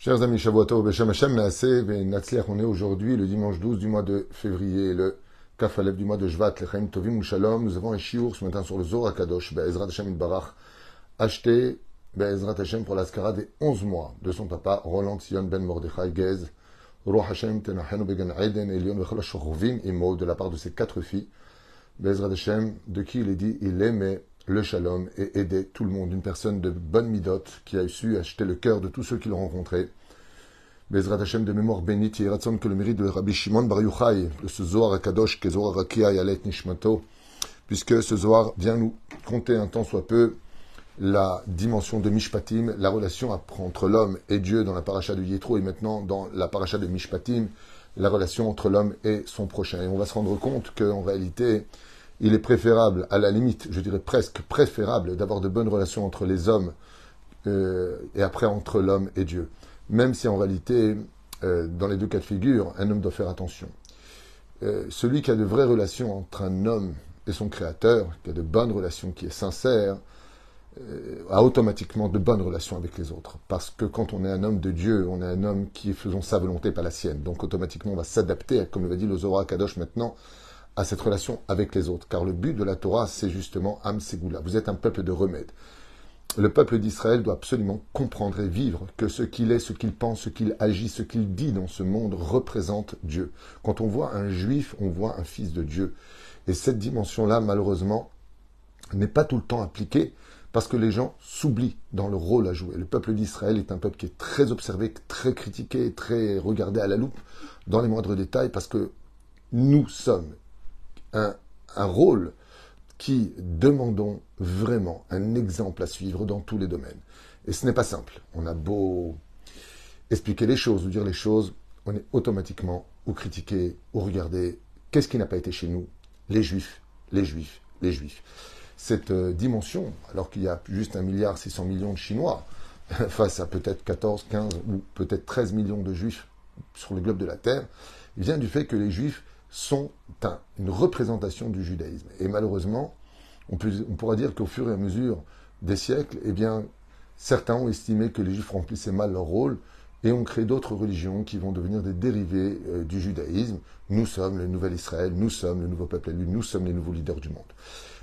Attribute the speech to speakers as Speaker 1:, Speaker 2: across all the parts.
Speaker 1: Chers amis, Shavuotov, Beshem Hashem, Natsliach, on est aujourd'hui le dimanche 12 du mois de février, le Kafalev du mois de Jvat, Lechaim Tovim Shalom. Nous avons un shiur ce matin sur le Zohar Kadosh, Be'ezrat Hashem Barach, acheté Be'ezrat Hashem pour l'Askara des 11 mois de son papa, Roland Sion Ben Mordechai Gez, Roi Hashem Tenachenu Began Eden, Elion Vechol Shochovim Imo, de la part de ses quatre filles, Be'ezrat Hashem, de qui il est dit, il aimait le shalom et aider tout le monde, une personne de bonne midote qui a su acheter le cœur de tous ceux qui l'ont rencontré. Bezrat Hashem de mémoire bénite, et que le mérite de Rabbi Shimon Bar Yochai, de ce Zohar Akadosh, que Zohar Rakia Yalet Nishmato, puisque ce Zohar vient nous compter un temps soit peu la dimension de Mishpatim, la relation entre l'homme et Dieu dans la paracha de Yétro et maintenant dans la paracha de Mishpatim, la relation entre l'homme et son prochain. Et on va se rendre compte qu'en réalité, il est préférable, à la limite, je dirais presque préférable, d'avoir de bonnes relations entre les hommes euh, et après entre l'homme et Dieu. Même si en réalité, euh, dans les deux cas de figure, un homme doit faire attention. Euh, celui qui a de vraies relations entre un homme et son créateur, qui a de bonnes relations, qui est sincère, a automatiquement de bonnes relations avec les autres. Parce que quand on est un homme de Dieu, on est un homme qui faisant sa volonté, pas la sienne. Donc automatiquement, on va s'adapter, comme le dit le Zohar Kadosh maintenant, à cette relation avec les autres. Car le but de la Torah, c'est justement Am Segula. Vous êtes un peuple de remède. Le peuple d'Israël doit absolument comprendre et vivre que ce qu'il est, ce qu'il pense, ce qu'il agit, ce qu'il dit dans ce monde représente Dieu. Quand on voit un juif, on voit un fils de Dieu. Et cette dimension-là, malheureusement, n'est pas tout le temps appliquée parce que les gens s'oublient dans le rôle à jouer. Le peuple d'Israël est un peuple qui est très observé, très critiqué, très regardé à la loupe dans les moindres détails parce que nous sommes un, rôle qui demandons vraiment un exemple à suivre dans tous les domaines. Et ce n'est pas simple. On a beau expliquer les choses ou dire les choses, on est automatiquement ou critiqué ou regardé. Qu'est-ce qui n'a pas été chez nous Les juifs, les juifs, les juifs. Cette euh, dimension, alors qu'il y a juste un milliard 600 millions de Chinois, face à peut-être 14, 15 ou peut-être 13 millions de juifs sur le globe de la Terre, vient du fait que les juifs sont une représentation du judaïsme. Et malheureusement, on, pourra dire qu'au fur et à mesure des siècles, eh bien, certains ont estimé que les juifs remplissaient mal leur rôle et ont créé d'autres religions qui vont devenir des dérivés euh, du judaïsme. Nous sommes le nouvel Israël, nous sommes le nouveau peuple élu, nous sommes les nouveaux leaders du monde.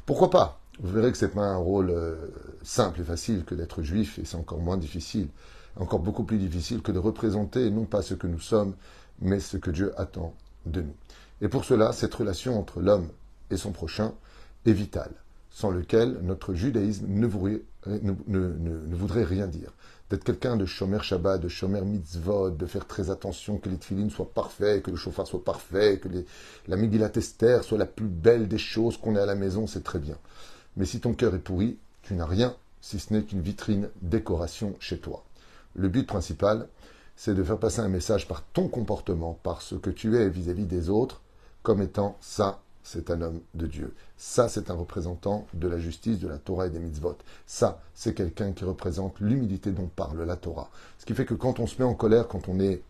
Speaker 1: Pourquoi pas? Vous verrez que c'est pas un rôle euh, simple et facile que d'être juif, et c'est encore moins difficile, encore beaucoup plus difficile que de représenter non pas ce que nous sommes, mais ce que Dieu attend de nous. Et pour cela, cette relation entre l'homme et son prochain est vitale, sans lequel notre judaïsme ne, voudrait, rien dire. D'être quelqu'un de shomer Shabbat, de shomer mitzvot, de faire très attention que les tefillin soient que le chauffard soit parfait, que la Megillat Esther soit la plus belle des choses qu'on ait à la maison, c'est très bien. Mais si ton cœur est pourri, tu n'as rien, si ce n'est qu'une vitrine décoration chez toi. Le but principal, c'est de faire passer un message par ton comportement, par ce que tu es vis à -vis des autres, comme étant ça, c'est un homme de Dieu. Ça, c'est un représentant de la justice, de la Torah et des mitzvot. Ça, c'est quelqu'un qui représente l'humilité dont parle la Torah. Ce qui fait que quand on se met en colère, quand on est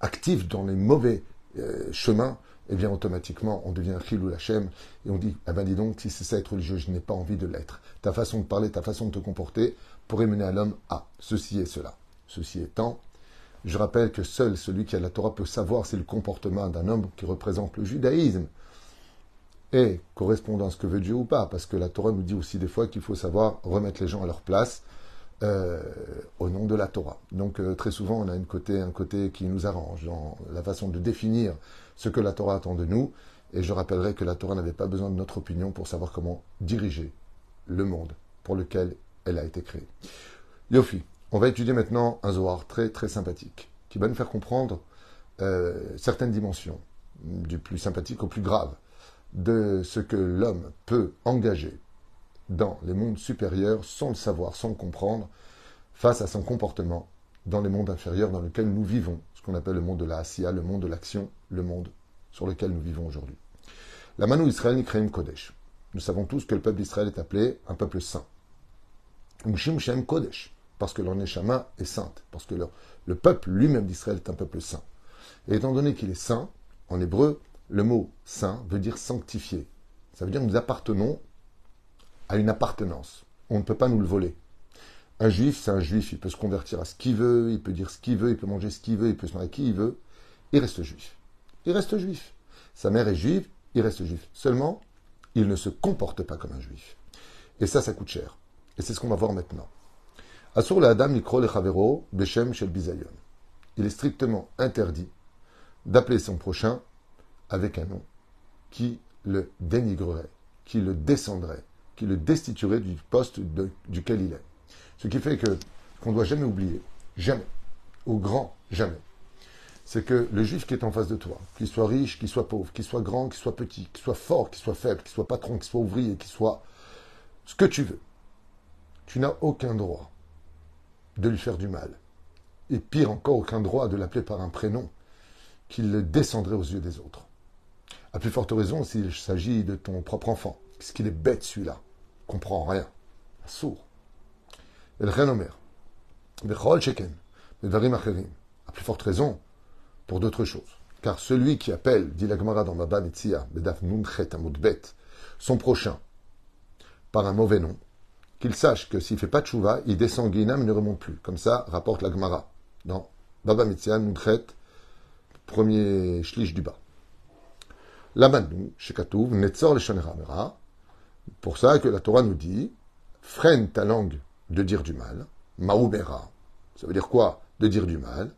Speaker 1: actif dans les mauvais euh, chemins, eh bien automatiquement on devient ou Hashem et on dit, ah ben dis donc, si c'est ça être religieux, je n'ai pas envie de l'être. Ta façon de parler, ta façon de te comporter pourrait mener à l'homme à ceci et cela. Ceci étant, je rappelle que seul celui qui a la Torah peut savoir si le comportement d'un homme qui représente le judaïsme est correspondant à ce que veut Dieu ou pas, parce que la Torah nous dit aussi des fois qu'il faut savoir remettre les gens à leur place euh, au nom de la Torah. Donc euh, très souvent on a une côté, un côté qui nous arrange dans la façon de définir ce que la Torah attend de nous, et je rappellerai que la Torah n'avait pas besoin de notre opinion pour savoir comment diriger le monde pour lequel elle a été créée. Yofi, on va étudier maintenant un Zohar très très sympathique, qui va nous faire comprendre euh, certaines dimensions, du plus sympathique au plus grave, de ce que l'homme peut engager dans les mondes supérieurs sans le savoir, sans le comprendre, face à son comportement dans les mondes inférieurs dans lesquels nous vivons, ce qu'on appelle le monde de la Asiya, le monde de l'action, le monde sur lequel nous vivons aujourd'hui. La Manu Israël Nikreim Kodesh. Nous savons tous que le peuple d'Israël est appelé un peuple saint. Mushim Shem Kodesh parce que leur neshama est sainte, parce que le peuple lui-même d'Israël est un peuple saint. Et étant donné qu'il est saint, en hébreu, le mot saint veut dire sanctifié. Ça veut dire que nous appartenons à une appartenance. On ne peut pas nous le voler. Un juif, c'est un juif, il peut se convertir à ce qu'il veut, il peut dire ce qu'il veut, il peut manger ce qu'il veut, il peut se marier qui il veut, il reste juif. Il reste juif. Sa mère est juive, il reste juif. Seulement, il ne se comporte pas comme un juif. Et ça, ça coûte cher. Et c'est ce qu'on va voir maintenant. Le Chavero Bizayon. Il est strictement interdit d'appeler son prochain avec un nom qui le dénigrerait, qui le descendrait, qui le destituerait du poste duquel il est. Ce qui fait que, qu'on ne doit jamais oublier, jamais, au grand jamais, c'est que le juif qui est en face de toi, qu'il soit riche, qu'il soit pauvre, qu'il soit grand, qu'il soit petit, qu'il soit fort, qu'il soit faible, qu'il soit patron, qu'il soit ouvrier, qu'il soit ce que tu veux, tu n'as aucun droit de lui faire du mal. Et pire encore, aucun droit de l'appeler par un prénom qui le descendrait aux yeux des autres. À plus forte raison s'il s'agit de ton propre enfant. Parce qu'il est bête celui-là. Comprend rien. Sourd. El Renomer. Bechol Sheken. À plus forte raison pour d'autres choses. Car celui qui appelle, dit la Gemara dans Baba Metzia, Bedaf Nunchet Bet, son prochain, par un mauvais nom, qu'il sache que s'il fait pas de chouva, il descend Guinam et ne remonte plus. Comme ça, rapporte la Gemara dans Baba Metzia, Nunchet, premier shlish du bas. Lamanu, Shekatouv, Netzor le Pour ça que la Torah nous dit, freine ta langue de dire du mal, Maoubera. Ça veut dire quoi? De dire du mal.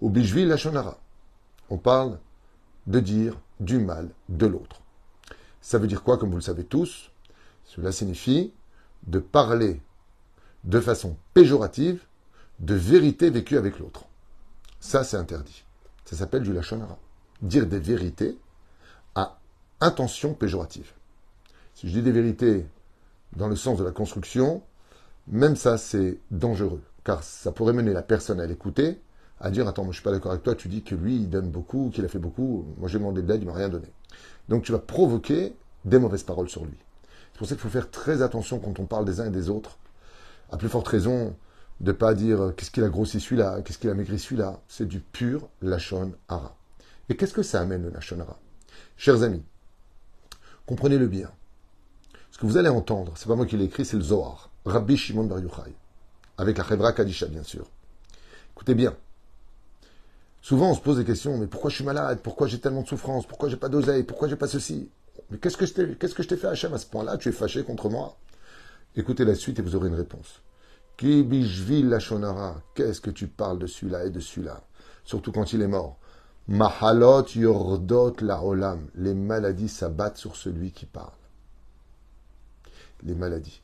Speaker 1: Ou Bishvi la On parle de dire du mal de l'autre. Ça veut dire quoi, comme vous le savez tous? Cela signifie de parler de façon péjorative de vérité vécue avec l'autre. Ça, c'est interdit. Ça s'appelle du lachonara. Dire des vérités à intention péjorative. Si je dis des vérités dans le sens de la construction, même ça, c'est dangereux. Car ça pourrait mener la personne à l'écouter, à dire Attends, moi je suis pas d'accord avec toi, tu dis que lui, il donne beaucoup, qu'il a fait beaucoup, moi j'ai demandé de l'aide, il m'a rien donné. Donc tu vas provoquer des mauvaises paroles sur lui. C'est pour ça qu'il faut faire très attention quand on parle des uns et des autres. À plus forte raison de ne pas dire qu'est-ce qu'il a grossi celui-là, qu'est-ce qu'il a maigri celui-là. C'est du pur lachon hara. Et qu'est-ce que ça amène le lachon hara? Chers amis, comprenez-le bien. Ce que vous allez entendre, c'est pas moi qui l'ai écrit, c'est le Zohar, Rabbi Shimon Bar Yochai, avec la Chevra Kadisha, bien sûr. Écoutez bien. Souvent, on se pose des questions, mais pourquoi je suis malade? Pourquoi j'ai tellement de souffrance? Pourquoi j'ai pas d'oseille? Pourquoi j'ai pas ceci? Mais qu'est-ce que je t'ai, qu'est-ce que fait, Hachem, à ce point-là? Tu es fâché contre moi? Écoutez la suite et vous aurez une réponse. Qui bishvil la shonara Qu'est-ce que tu parles de celui-là et de celui-là? Surtout quand il est mort. Mahalot yordot la olam. Les maladies s'abattent sur celui qui parle. Les maladies.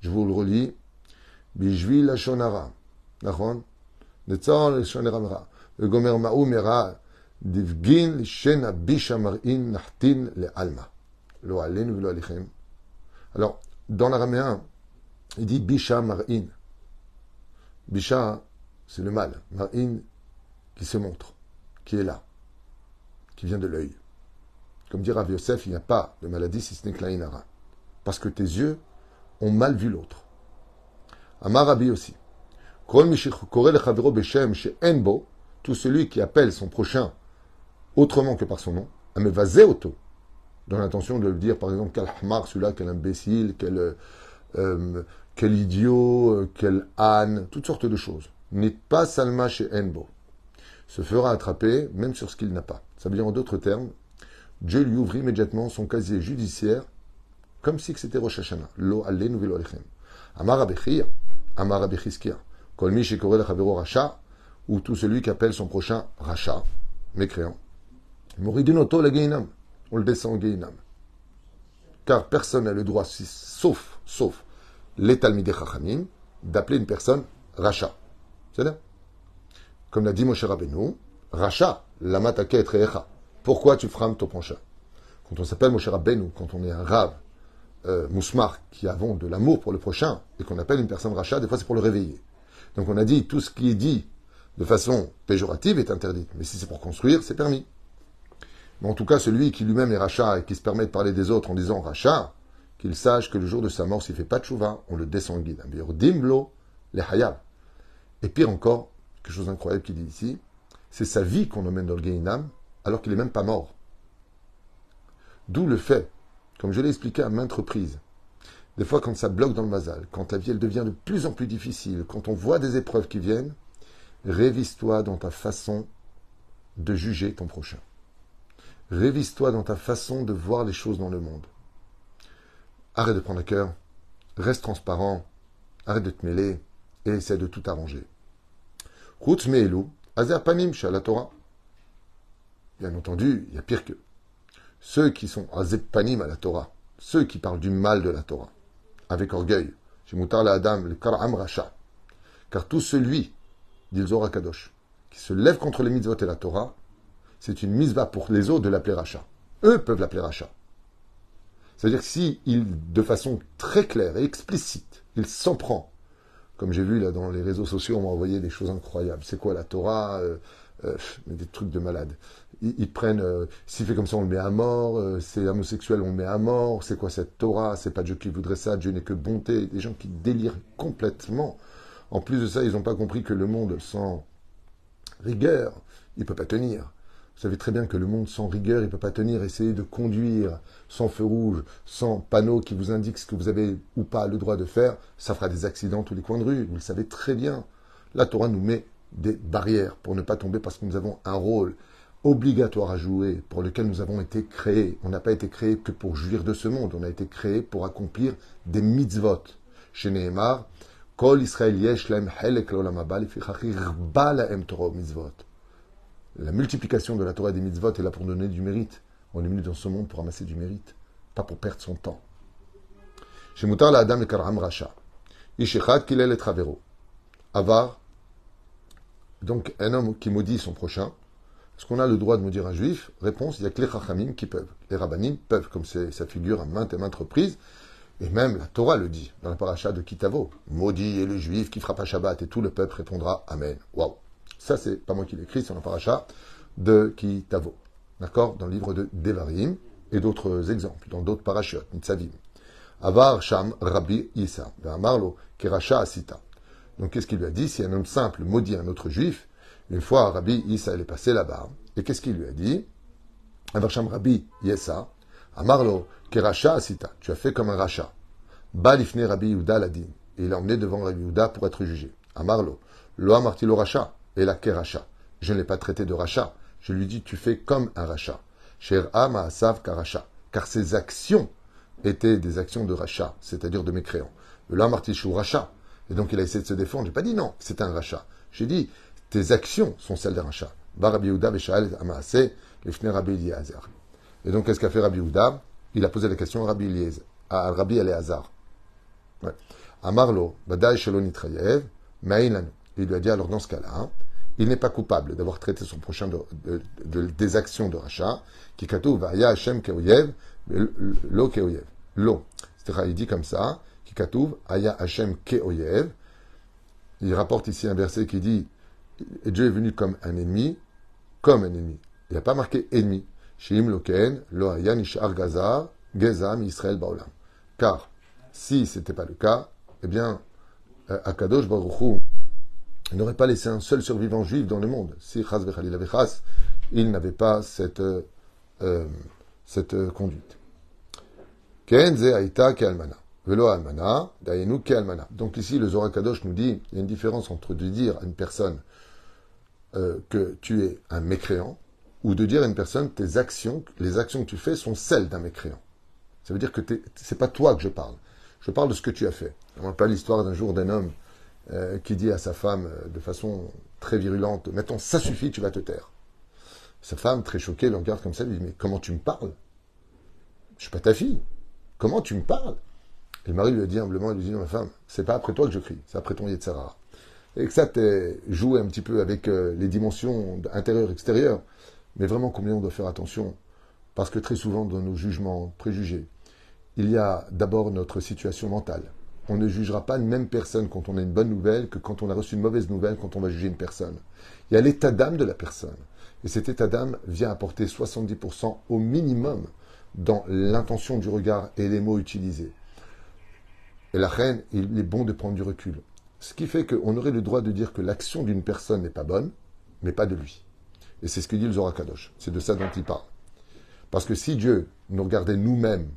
Speaker 1: Je vous le relis. Bishvi la shonara. Nachon? Netzor le. Shen abisha mar'in nachtin le alma. Lo alenu velo alichem. Alors, dans l'araméen, il dit bisha mar'in. Bisha, c'est le mal. Mar'in qui se montre qui est là, qui vient de l'œil. Comme dit Rav Yosef, il n'y a pas de maladie si ce n'est que la Parce que tes yeux ont mal vu l'autre. Amar Rabbi aussi. Tout celui qui appelle son prochain autrement que par son nom, auto, dans l'intention de dire, par exemple, quel hamar, celui-là, quel imbécile, quel, euh, quel idiot, euh, quel âne, toutes sortes de choses. N'est pas salma chez enbo se fera attraper même sur ce qu'il n'a pas. Ça veut dire en d'autres termes, Dieu lui ouvre immédiatement son casier judiciaire comme si c'était Rosh Hashanah. Lo alle nouvelle olechem. Amar abechir, amar abechiskia. Kol mi shekore racha, ou tout celui qui appelle son prochain racha, mécréant. Moridunoto le geinam. On le descend au geinam. Car personne n'a le droit, sauf, sauf les Talmidei d'appeler une personne racha. C'est comme l'a dit Moshe Rabbeinu, Racha, lama recha. Pourquoi tu frames ton prochain? Quand on s'appelle Moshe Rabbeinu, quand on est un rave, euh, mousmar, qui avons de l'amour pour le prochain, et qu'on appelle une personne Racha, des fois c'est pour le réveiller. Donc on a dit, tout ce qui est dit de façon péjorative est interdit. Mais si c'est pour construire, c'est permis. Mais en tout cas, celui qui lui-même est Racha et qui se permet de parler des autres en disant Racha, qu'il sache que le jour de sa mort, s'il fait pas de chouva, on le descend guide. Dimlo, les hayab. Et pire encore, quelque chose d'incroyable qu'il dit ici, c'est sa vie qu'on emmène dans le Gainam, alors qu'il n'est même pas mort. D'où le fait, comme je l'ai expliqué à maintes reprises, Des fois, quand ça bloque dans le mazal, quand la vie elle devient de plus en plus difficile, quand on voit des épreuves qui viennent, révise-toi dans ta façon de juger ton prochain. Révise-toi dans ta façon de voir les choses dans le monde. Arrête de prendre à cœur, reste transparent, arrête de te mêler et essaie de tout arranger. Routz Me'elu, Azer Panim, la Torah. Bien entendu, il y a pire que ceux qui sont Azer Panim à la Torah, ceux qui parlent du mal de la Torah, avec orgueil. la Adam, le Karam Racha. Car tout celui, dit Zohar Kadosh, qui se lève contre les mitzvot et la Torah, c'est une misva pour les autres de l'appeler Racha. Eux peuvent l'appeler Racha. C'est-à-dire que si de façon très claire et explicite, il s'en prend, comme j'ai vu là dans les réseaux sociaux, on m'a envoyé des choses incroyables. C'est quoi la Torah euh, euh, Des trucs de malade. Ils, prennent, euh, s'il fait comme ça, on le met à mort. c'est homosexuel, on le met à mort. C'est quoi cette Torah C'est pas Dieu qui voudrait ça. Dieu n'est que bonté. Des gens qui délirent complètement. En plus de ça, ils n'ont pas compris que le monde sans rigueur, il peut pas tenir. Vous savez très bien que le monde sans rigueur, il ne peut pas tenir. Essayez de conduire sans feu rouge, sans panneau qui vous indique ce que vous avez ou pas le droit de faire. Ça fera des accidents tous les coins de rue. Vous le savez très bien. La Torah nous met des barrières pour ne pas tomber parce que nous avons un rôle obligatoire à jouer pour lequel nous avons été créés. On n'a pas été créés que pour jouir de ce monde. On a été créés pour accomplir des mitzvot. Chez Nehemar, Kol Israël yesh helek mitzvot. La multiplication de la Torah des mitzvot est là pour donner du mérite. On est venu dans ce monde pour amasser du mérite, pas pour perdre son temps. Chez Moutar la Adam et Karam Racha. Ishechad Kilel et Travero. Avar. Donc, un homme qui maudit son prochain. Est-ce qu'on a le droit de maudire un juif? Réponse il n'y a que les Chachamim qui peuvent. Les Rabbanim peuvent, comme ça figure à maintes et maintes reprises. Et même la Torah le dit dans la paracha de Kitavo. Maudit est le juif qui frappe à Shabbat et tout le peuple répondra Amen. Waouh ça, c'est pas moi qui l'écris, c'est un paracha de Kitavo. D'accord Dans le livre de Devarim et d'autres exemples, dans d'autres parachutes, Nitzavim. Avar Sham Rabbi Issa, Marlo, Keracha Asita. Donc, qu'est-ce qu'il lui a dit? Si un homme simple maudit un autre juif, une fois Rabbi Issa est passé là-bas, et qu'est-ce qu'il lui a dit? Avar Sham Rabbi Yessa, Amarlo, Keracha Asita. Tu as fait comme un rachat. Balifne Rabbi Yuda Ladin. Et il l'a emmené devant Rabbi Yuda pour être jugé. Amarlo, Lo Amartilo Racha et la keracha. Je ne l'ai pas traité de rachat. Je lui dis, tu fais comme un rachat. Cher Maasav Karacha. Car ses actions étaient des actions de rachat, c'est-à-dire de mécréants. Le martichou rachat. Et donc il a essayé de se défendre. J'ai pas dit non, c'est un rachat. J'ai dit, tes actions sont celles d'un rachat. Et donc qu'est-ce qu'a fait Rabbi Yehuda? Il a posé la question à Rabbi Eliezer, à Rabbi Eliezer. Ouais. Amarlo, Badai Shalom Trayev, Il lui a dit alors dans ce cas-là, il n'est pas coupable d'avoir traité son prochain de, des actions de rachat, qui katouv ya Hashem keoyev, lo keoyev. Lo. C'est-à-dire, il dit comme ça, qui katouv aya Hashem keoyev. Il rapporte ici un verset qui dit, Dieu est venu comme un ennemi, comme un ennemi. Il n'a pas marqué ennemi. Shim loken, lo aya nishar gazar, gezam Israël baolam. Car, si ce n'était pas le cas, eh bien, euh, Akadosh Baruch il n'aurait pas laissé un seul survivant juif dans le monde. Si Chas Vechas, il n'avait pas cette, euh, euh cette euh, conduite. Velo Almana, Dayenu Kealmana. Donc ici, le Zohar Kadosh nous dit il y a une différence entre de dire à une personne que tu es un mécréant ou de dire à une personne tes actions, les actions que tu fais sont celles d'un mécréant. Ça veut dire que c'est pas toi que je parle. Je parle de ce que tu as fait. On pas l'histoire d'un jour d'un homme euh, qui dit à sa femme euh, de façon très virulente Maintenant, ça suffit, tu vas te taire. Sa femme, très choquée, le regarde comme ça, lui dit Mais comment tu me parles? Je suis pas ta fille. Comment tu me parles? Et le mari lui a dit humblement Il lui dit Non, ma femme, c'est pas après toi que je crie, c'est après ton Yetzara. Et que ça joué un petit peu avec euh, les dimensions intérieures, extérieures. Mais vraiment, combien on doit faire attention? Parce que très souvent, dans nos jugements préjugés, il y a d'abord notre situation mentale on ne jugera pas une même personne quand on a une bonne nouvelle que quand on a reçu une mauvaise nouvelle quand on va juger une personne. Il y a l'état d'âme de la personne. Et cet état d'âme vient apporter 70% au minimum dans l'intention du regard et les mots utilisés. Et la reine, il est bon de prendre du recul. Ce qui fait qu'on aurait le droit de dire que l'action d'une personne n'est pas bonne, mais pas de lui. Et c'est ce que dit le Zohar Kadosh. C'est de ça dont il parle. Parce que si Dieu nous regardait nous-mêmes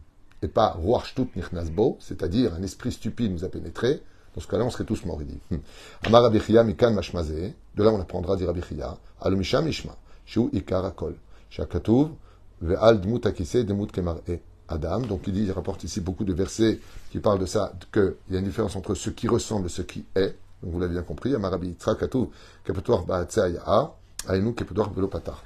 Speaker 1: et pas Ruach Nichnasbo, c'est-à-dire un esprit stupide nous a pénétré, dans ce cas-là, on serait tous morts, il dit. Amar Mikan Mashmaze, de là on apprendra, dit Abichia, Alumisha Mishma, Shu Ikar Akol, Shakatuv, Ve'al Dmut Akise Demut Kemar'e. Adam, donc il dit, il rapporte ici beaucoup de versets qui parlent de ça, qu'il y a une différence entre ce qui ressemble et ce qui est. Donc vous l'avez bien compris, Amarabi Trakatuv, Kepetuar Ba'atzea Ainu Kepetuar Velopatar.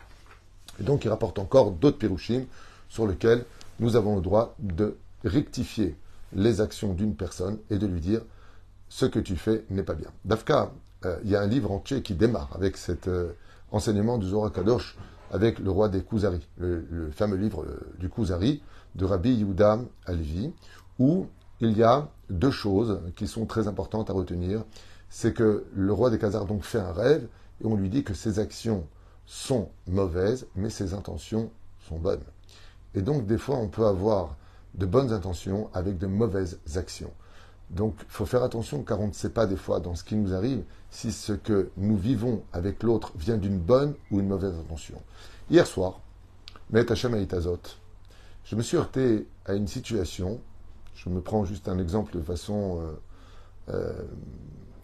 Speaker 1: Et donc il rapporte encore d'autres pirushim sur lesquels nous avons le droit de rectifier les actions d'une personne et de lui dire ce que tu fais n'est pas bien. Dafka, euh, il y a un livre entier qui démarre avec cet euh, enseignement du Zohar Kadosh avec le roi des Kuzari, le, fameux livre euh, du Kuzari de Rabbi Yehuda Alvi, où il y a deux choses qui sont très importantes à retenir. C'est que le roi des Khazars donc fait un rêve et on lui dit que ses actions sont mauvaises, mais ses intentions sont bonnes. Et donc des fois on peut avoir de bonnes intentions avec de mauvaises actions. Donc, il faut faire attention car on ne sait pas des fois dans ce qui nous arrive si ce que nous vivons avec l'autre vient d'une bonne ou une mauvaise intention. Hier soir, Met je me suis heurté à une situation, je me prends juste un exemple de façon euh, euh,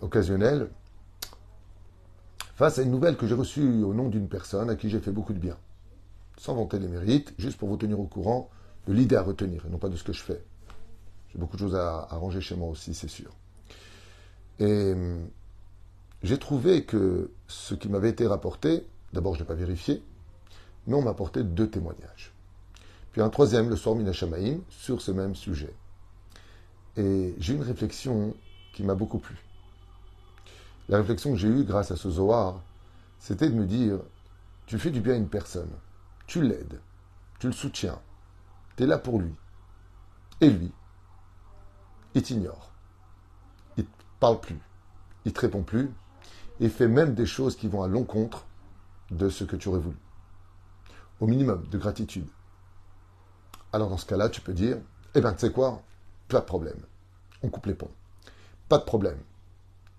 Speaker 1: occasionnelle, face à une nouvelle que j'ai reçue au nom d'une personne à qui j'ai fait beaucoup de bien. Sans vanter les mérites, juste pour vous tenir au courant de l'idée à retenir et non pas de ce que je fais. J'ai beaucoup de choses à, ranger chez moi aussi, c'est sûr. Et hum, j'ai trouvé que ce qui m'avait été rapporté, d'abord je n'ai pas vérifié, mais on m'a apporté deux témoignages. Puis un troisième, le soir Minachamaïm, sur ce même sujet. Et j'ai une réflexion qui m'a beaucoup plu. La réflexion que j'ai eue grâce à ce Zohar, c'était de me dire, tu fais du bien à une personne, tu l'aides, tu le soutiens, tu es là pour lui. Et lui, il t'ignore. Il ne parle plus. Il ne te répond plus. Il fait même des choses qui vont à l'encontre de ce que tu aurais voulu. Au minimum de gratitude. Alors dans ce cas-là, tu peux dire, eh bien, tu sais quoi? Pas de problème. On coupe les ponts. Pas de problème.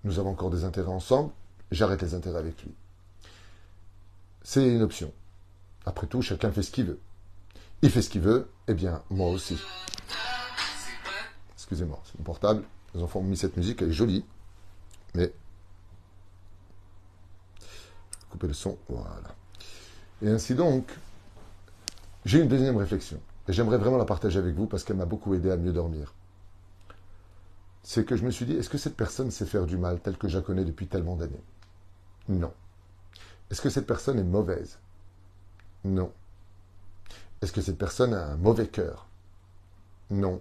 Speaker 1: Nous avons encore des intérêts ensemble. J'arrête les intérêts avec lui. C'est une option. Après tout, chacun fait ce qu'il veut. Il fait ce qu'il veut, eh bien, moi aussi. Excusez-moi, c'est mon portable. Les enfants ont mis cette musique, elle est jolie. Mais. Couper le son, voilà. Et ainsi donc, j'ai une deuxième réflexion. Et j'aimerais vraiment la partager avec vous parce qu'elle m'a beaucoup aidé à mieux dormir. C'est que je me suis dit, est-ce que cette personne sait faire du mal tel que je la connais depuis tellement d'années? Non. Est-ce que cette personne est mauvaise? Non. Est-ce que cette personne a un mauvais cœur? Non.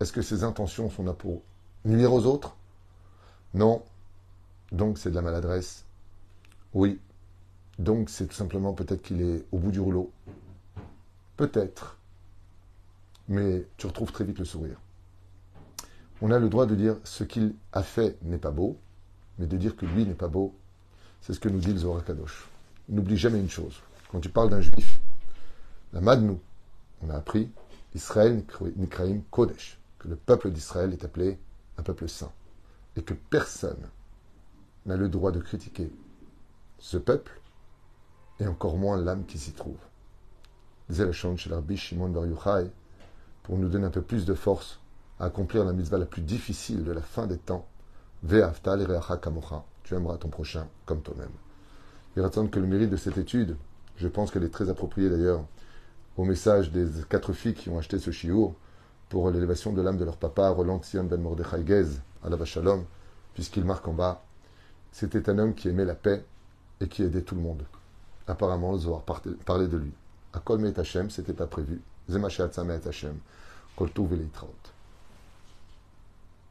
Speaker 1: Est-ce que ses intentions sont là pour nuire aux autres? Non. Donc c'est de la maladresse? Oui. Donc c'est tout simplement peut-être qu'il est au bout du rouleau? Peut-être. Mais tu retrouves très vite le sourire. On a le droit de dire ce qu'il a fait n'est pas beau, mais de dire que lui n'est pas beau, c'est ce que nous dit le Zohar Kadosh. N'oublie jamais une chose. Quand tu parles d'un juif, la Madnou, on a appris Israël Nikraim Kodesh que le peuple d'Israël est appelé un peuple saint et que personne n'a le droit de critiquer ce peuple et encore moins l'âme qui s'y trouve. chez l'Arbi Shimon Bar Yochai pour nous donner un peu plus de force à accomplir la mitzvah la plus difficile de la fin des temps. Ve'aftal kamocha. Tu aimeras ton prochain comme toi-même. Il attendre que le mérite de cette étude, je pense qu'elle est très appropriée d'ailleurs au message des quatre filles qui ont acheté ce chiour, pour l'élévation de l'âme de leur papa, Roland Sion Ben Mordechai Gez, à la Shalom, puisqu'il marque en bas c'était un homme qui aimait la paix et qui aidait tout le monde. Apparemment, le Zohar parlait de lui. À Kol Hashem, c'était pas prévu.